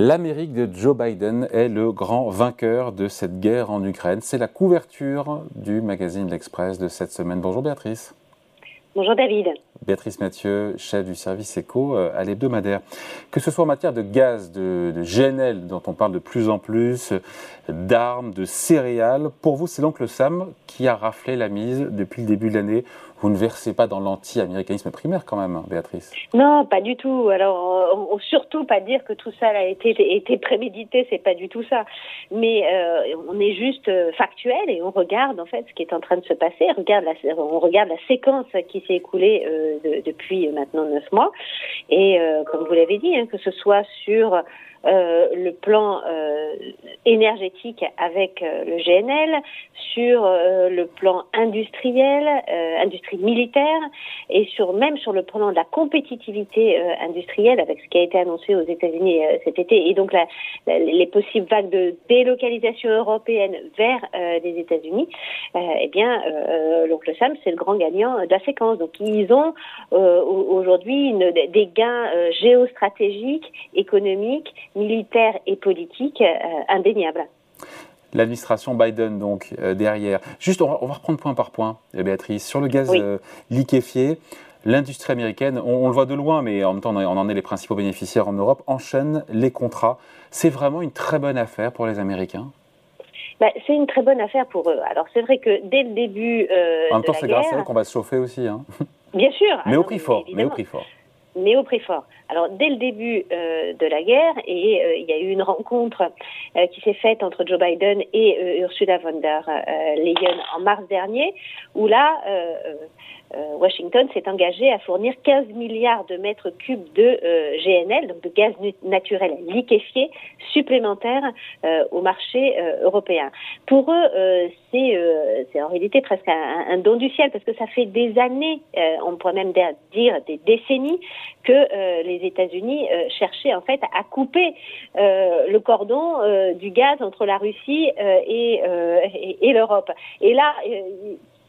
L'Amérique de Joe Biden est le grand vainqueur de cette guerre en Ukraine. C'est la couverture du magazine L'Express de cette semaine. Bonjour Béatrice. Bonjour David. Béatrice Mathieu, chef du service éco euh, à l'hebdomadaire. Que ce soit en matière de gaz, de, GNL, dont on parle de plus en plus, d'armes, de céréales, pour vous, c'est l'oncle Sam qui a raflé la mise depuis le début de l'année. Vous ne versez pas dans l'anti-américanisme primaire quand même, hein, Béatrice? Non, pas du tout. Alors, on, surtout pas dire que tout ça a été, été prémédité, c'est pas du tout ça. Mais euh, on est juste euh, factuel et on regarde en fait ce qui est en train de se passer. On regarde la, séquence qui s'est écoulée euh, de, depuis maintenant neuf mois. Et euh, comme vous l'avez dit, hein, que ce soit sur le plan euh, énergétique avec euh, le GNL, sur le plan industriel, industrie militaire, et sur même sur le plan de la compétitivité industrielle avec ce qui a été annoncé aux États-Unis cet été, et donc la, les possibles vagues de délocalisation européenne vers les États-Unis, eh bien, l'oncle Sam, c'est le grand gagnant de la séquence. Donc, ils ont aujourd'hui des gains géostratégiques, économiques, militaire et politique euh, indéniable. L'administration Biden, donc, euh, derrière. Juste, on va, reprendre point par point, euh, Béatrice. Sur le gaz liquéfié, l'industrie américaine, on, le voit de loin, mais en même temps, on en est les principaux bénéficiaires en Europe, enchaîne les contrats. C'est vraiment une très bonne affaire pour les Américains? Bah, c'est une très bonne affaire pour eux. Alors c'est vrai que dès le début. en même temps, c'est grâce à eux qu'on va se chauffer aussi. Hein. Bien sûr. Mais au prix fort. Mais au prix fort mais au prix fort. Alors dès le début euh, de la guerre, et euh, il y a eu une rencontre euh, qui s'est faite entre Joe Biden et Ursula von der Leyen en mars dernier, où là, Washington s'est engagé à fournir 15 milliards de mètres cubes de euh, GNL, donc de gaz naturel liquéfié, supplémentaires euh, au marché européen. Pour eux, c'est en réalité presque un, don du ciel, parce que ça fait des années, on pourrait même dire des décennies, que les États-Unis cherchaient en fait à couper le cordon du gaz entre la Russie et, et l'Europe. Et là,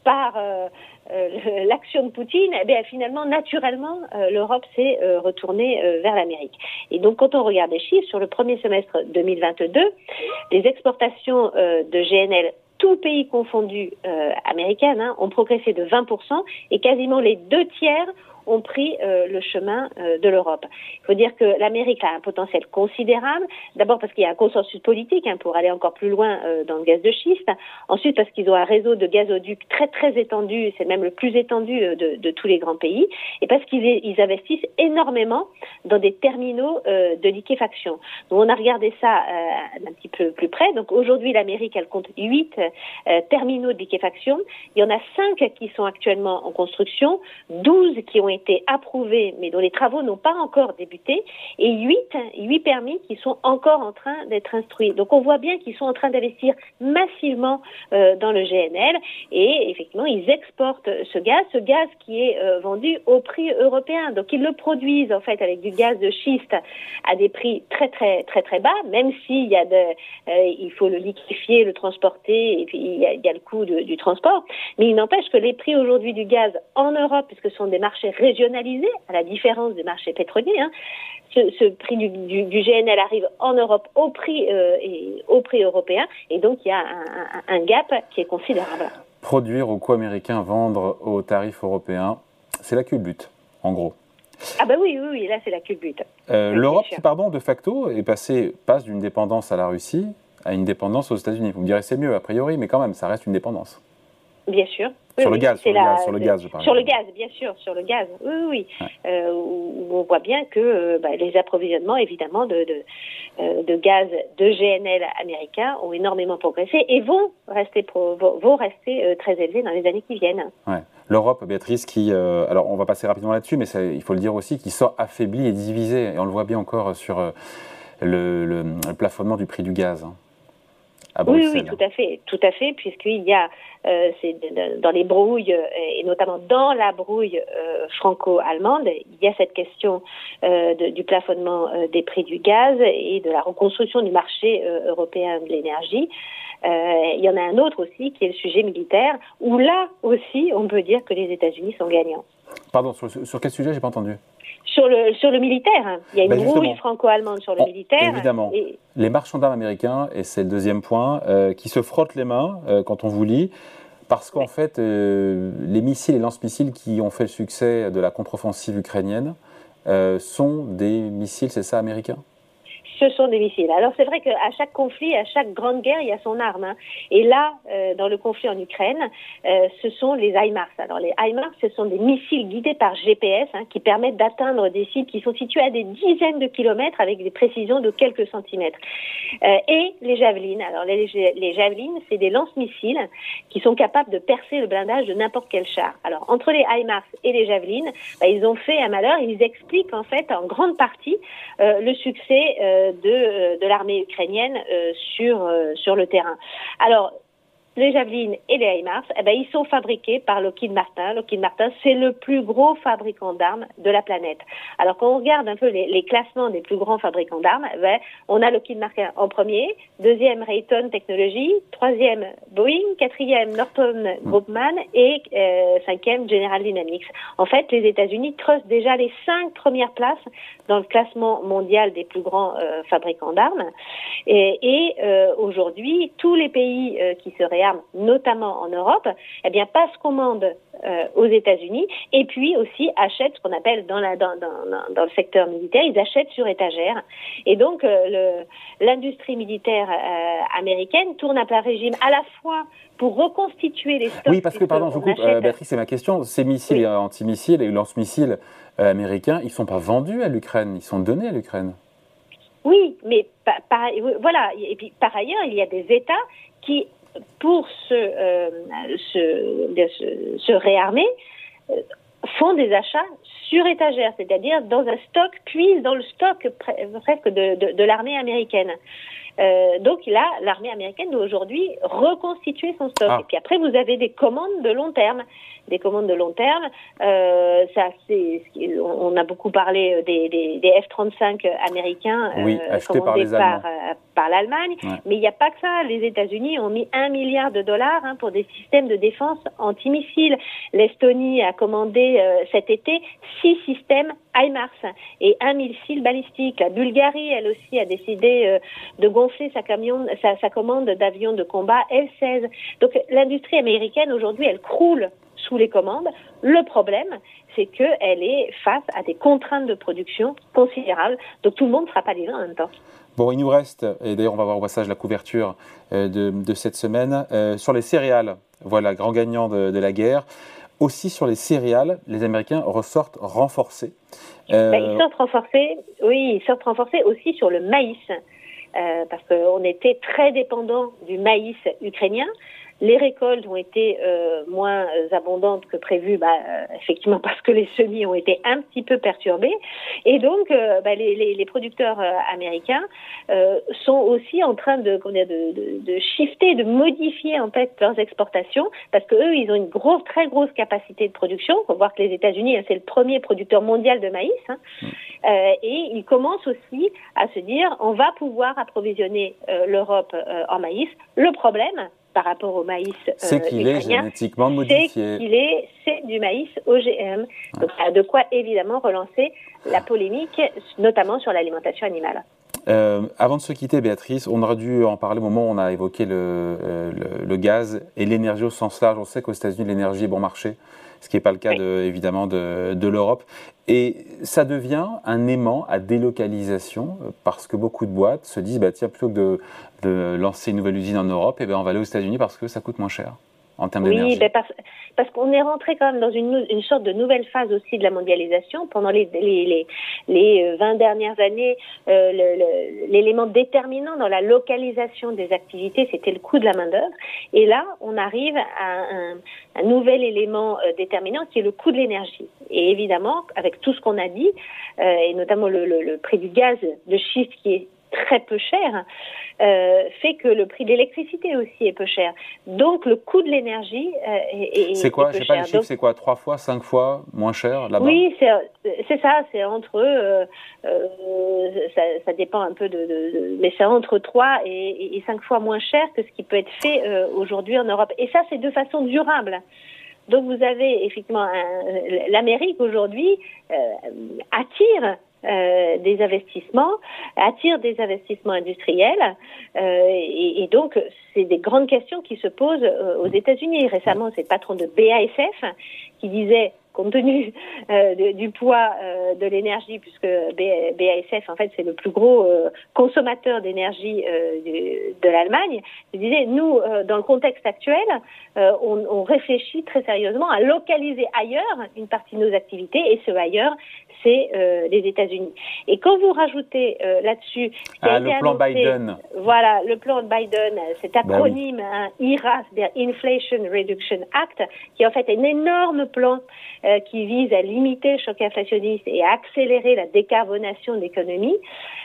par euh, l'action de Poutine, eh bien, finalement, naturellement, euh, l'Europe s'est euh, retournée vers l'Amérique. Et donc, quand on regarde les chiffres, sur le premier semestre 2022, les exportations de GNL tous pays confondus américaines hein, ont progressé de 20% et quasiment les deux tiers ont pris euh, le chemin euh, de l'Europe. Il faut dire que l'Amérique a un potentiel considérable, d'abord parce qu'il y a un consensus politique hein, pour aller encore plus loin euh, dans le gaz de schiste, ensuite parce qu'ils ont un réseau de gazoducs très très étendu, c'est même le plus étendu de, tous les grands pays, et parce qu'ils ils investissent énormément dans des terminaux de liquéfaction. Donc on a regardé ça un petit peu plus près. Donc aujourd'hui l'Amérique elle compte huit terminaux de liquéfaction. Il y en a cinq qui sont actuellement en construction, 12 qui ont été été approuvés, mais dont les travaux n'ont pas encore débuté, et huit, huit permis qui sont encore en train d'être instruits. Donc on voit bien qu'ils sont en train d'investir massivement euh, dans le GNL, et effectivement ils exportent ce gaz, ce gaz qui est euh, vendu au prix européen. Donc ils le produisent en fait avec du gaz de schiste à des prix très très très très bas, même s'il y a de, euh, il faut le liquéfier, le transporter, et puis il y a le coût du transport. Mais il n'empêche que les prix aujourd'hui du gaz en Europe, puisque ce sont des marchés régionalisé, à la différence des marchés pétroliers. Hein. Ce, prix du, GNL arrive en Europe au prix, euh, et, au prix européen, et donc il y a un, gap qui est considérable. Produire au coût américain, vendre au tarif européen, c'est le but, en gros. Ah bah oui, oui, oui là c'est le but. Euh, L'Europe, pardon, de facto, est passée, passe d'une dépendance à la Russie à une dépendance aux États-Unis. Vous me direz c'est mieux a priori, mais quand même, ça reste une dépendance. Bien sûr. Sur, le gaz, sur, le gaz, sur le gaz, je parle. Sur le gaz, bien sûr, sur le gaz. Oui, oui. Euh, où on voit bien que euh, bah, les approvisionnements, évidemment, de, de, euh, de, gaz de GNL américains ont énormément progressé et vont rester, vont rester très élevés dans les années qui viennent. Ouais. L'Europe, Béatrice, qui, alors on va passer rapidement là-dessus, mais il faut le dire aussi, qui sort affaiblie et divisée, et on le voit bien encore sur le, le, plafonnement du prix du gaz. Hein. Oui, oui, tout à fait, tout à fait, puisqu'il y a, euh, dans les brouilles euh, et notamment dans la brouille euh, franco-allemande, il y a cette question du plafonnement des prix du gaz et de la reconstruction du marché européen de l'énergie. il y en a un autre aussi qui est le sujet militaire, où là aussi, on peut dire que les États-Unis sont gagnants. Pardon, sur, sur quel sujet? J'ai pas entendu sur le, sur le militaire. Il y a une ben franco-allemande sur le militaire. Évidemment. Les marchands d'armes américains, et c'est le deuxième point, euh, qui se frottent les mains euh, quand on vous lit, parce qu'en fait, euh, les missiles et lance-missiles qui ont fait le succès de la contre-offensive ukrainienne sont des missiles, c'est ça, américains? Ce sont des missiles. Alors c'est vrai qu'à chaque conflit, à chaque grande guerre, il y a son arme. Hein. Et là, euh, dans le conflit en Ukraine, euh, ce sont les HIMARS. Alors les HIMARS, ce sont des missiles guidés par GPS hein, qui permettent d'atteindre des sites qui sont situés à des dizaines de kilomètres avec des précisions de quelques centimètres. Euh, et les javelines. Alors les, les javelines, c'est des lance-missiles qui sont capables de percer le blindage de n'importe quel char. Alors entre les HIMARS et les javelines, bah, ils ont fait un malheur. Ils expliquent en fait en grande partie le succès de, euh, de l'armée ukrainienne euh, sur, euh, sur le terrain. Alors, les javelines et les HIMARS, eh ben, ils sont fabriqués par Lockheed Martin. Lockheed Martin, c'est le plus gros fabricant d'armes de la planète. Alors, quand on regarde un peu les, classements des plus grands fabricants d'armes, eh ben, on a Lockheed Martin en premier, deuxième Raytheon Technologies, troisième Boeing, quatrième Northrop Grumman et euh, cinquième General Dynamics. En fait, les États-Unis trustent déjà les cinq premières places dans le classement mondial des plus grands euh, fabricants d'armes. Et, euh, aujourd'hui, tous les pays qui se notamment en Europe, eh bien, passe commande euh, aux États-Unis et puis aussi achètent ce qu'on appelle dans, la, dans, dans, dans, le secteur militaire, ils achètent sur étagère. Et donc, euh, l'industrie militaire euh, américaine tourne à plein régime à la fois pour reconstituer les stocks. Oui, parce que, pardon, je vous coupe, Béatrice, c'est ma question. Ces missiles anti-missiles et lance-missiles américains, ils ne sont pas vendus à l'Ukraine, ils sont donnés à l'Ukraine. Oui, mais voilà. Et puis par ailleurs, il y a des États qui pour se, euh, se, se, réarmer, euh, font des achats sur étagère, c'est-à-dire dans un stock, puis dans le stock presque de, de, de l'armée américaine. Euh, donc là, l'armée américaine doit aujourd'hui reconstituer son stock. Ah. Et puis après, vous avez des commandes de long terme. Des commandes de long terme, euh, ça, c'est, on a beaucoup parlé des, des, des F-35 américains oui, euh, commandés par, euh, par l'Allemagne, mais il n'y a pas que ça. Les États-Unis ont mis un milliard de dollars hein, pour des systèmes de défense antimissiles. L'Estonie a commandé cet été six systèmes HIMARS et un missile balistique. La Bulgarie, elle aussi, a décidé de gonfler sa, camion, sa, commande d'avions de combat F-16. Donc l'industrie américaine aujourd'hui, elle croule sous les commandes. Le problème, c'est qu'elle est face à des contraintes de production considérables. Donc tout le monde ne sera pas livré en même temps. Bon, il nous reste, et d'ailleurs on va voir au passage la couverture euh, de, cette semaine, euh, sur les céréales. Voilà, grand gagnant de, la guerre. Aussi sur les céréales, les Américains ressortent renforcés. Ben, ils sortent renforcés, oui, ils sortent renforcés aussi sur le maïs. Euh, parce qu'on était très dépendant du maïs ukrainien. Les récoltes ont été euh, moins abondantes que prévu, bah, euh, effectivement parce que les semis ont été un petit peu perturbés. Et donc, euh, bah, les, les, les, producteurs euh, américains sont aussi en train de, de, de, de, shifter, de modifier en fait leurs exportations, parce que eux, ils ont une grosse, très grosse capacité de production. Il faut voir que les États-Unis, hein, c'est le premier producteur mondial de maïs, hein. Et ils commencent aussi à se dire, on va pouvoir approvisionner l'Europe en maïs. Le problème, par rapport au maïs. Euh, c'est qu'il est génétiquement modifié. C'est qu'il est, c'est du maïs OGM. Donc, ça a de quoi évidemment relancer la polémique, notamment sur l'alimentation animale. Euh, avant de se quitter, Béatrice, on aurait dû en parler au moment où on a évoqué le, euh, le, gaz et l'énergie au sens large. On sait qu'aux États-Unis, l'énergie est bon marché, ce qui n'est pas le cas de, évidemment de, de l'Europe. Et ça devient un aimant à délocalisation euh, parce que beaucoup de boîtes se disent bah, tiens, plutôt que de, lancer une nouvelle usine en Europe, eh ben, on va aller aux États-Unis parce que ça coûte moins cher en termes d'énergie. Oui, ben parce, parce qu'on est rentré quand même dans une, une, sorte de nouvelle phase aussi de la mondialisation. Pendant les, les, les, les 20 euh, dernières années, euh, l'élément déterminant dans la localisation des activités, c'était le coût de la main-d'œuvre. Et là, on arrive à un, un nouvel élément euh, déterminant qui est le coût de l'énergie. Et évidemment, avec tout ce qu'on a dit, euh, et notamment le, le, le prix du gaz de schiste qui est très peu cher, euh, fait que le prix de l'électricité aussi est peu cher. Donc le coût de l'énergie euh, est, C'est quoi J'ai pas les chiffres. C'est quoi Trois fois, cinq fois moins cher là-bas? Oui, c'est ça. C'est entre euh, euh, ça, ça, dépend un peu de, mais c'est entre trois et, et, cinq fois moins cher que ce qui peut être fait euh, aujourd'hui en Europe. Et ça, c'est de façon durable. Donc vous avez effectivement l'Amérique aujourd'hui attire euh, des investissements, attire des investissements industriels. Euh, et, donc, c'est des grandes questions qui se posent euh, aux États-Unis. Récemment, c'est le patron de BASF qui disait compte tenu euh, du poids euh, de l'énergie, puisque BASF, en fait, c'est le plus gros euh, consommateur d'énergie de l'Allemagne, je disais, nous, dans le contexte actuel, on, on, réfléchit très sérieusement à localiser ailleurs une partie de nos activités, et ce ailleurs, c'est les États-Unis. Et quand vous rajoutez là-dessus... Ah, le plan Biden. Voilà, le plan de Biden, cet acronyme, hein, IRA, c'est-à-dire Inflation Reduction Act, qui est en fait un énorme plan euh, qui vise à limiter le choc inflationniste et à accélérer la décarbonation de l'économie.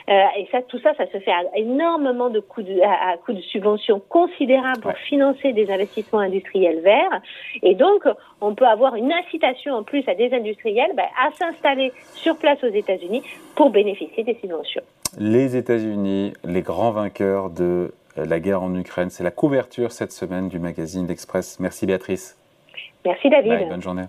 Euh, et ça, tout ça, ça se fait à énormément de coûts de, à, coûts de subventions considérables pour financer des investissements industriels verts. Et donc, on peut avoir une incitation en plus à des industriels ben, à s'installer sur place aux États-Unis pour bénéficier des subventions. Les États-Unis, les grands vainqueurs de la guerre en Ukraine, c'est la couverture cette semaine du magazine L'Express. Merci Béatrice. Merci David. bonne journée.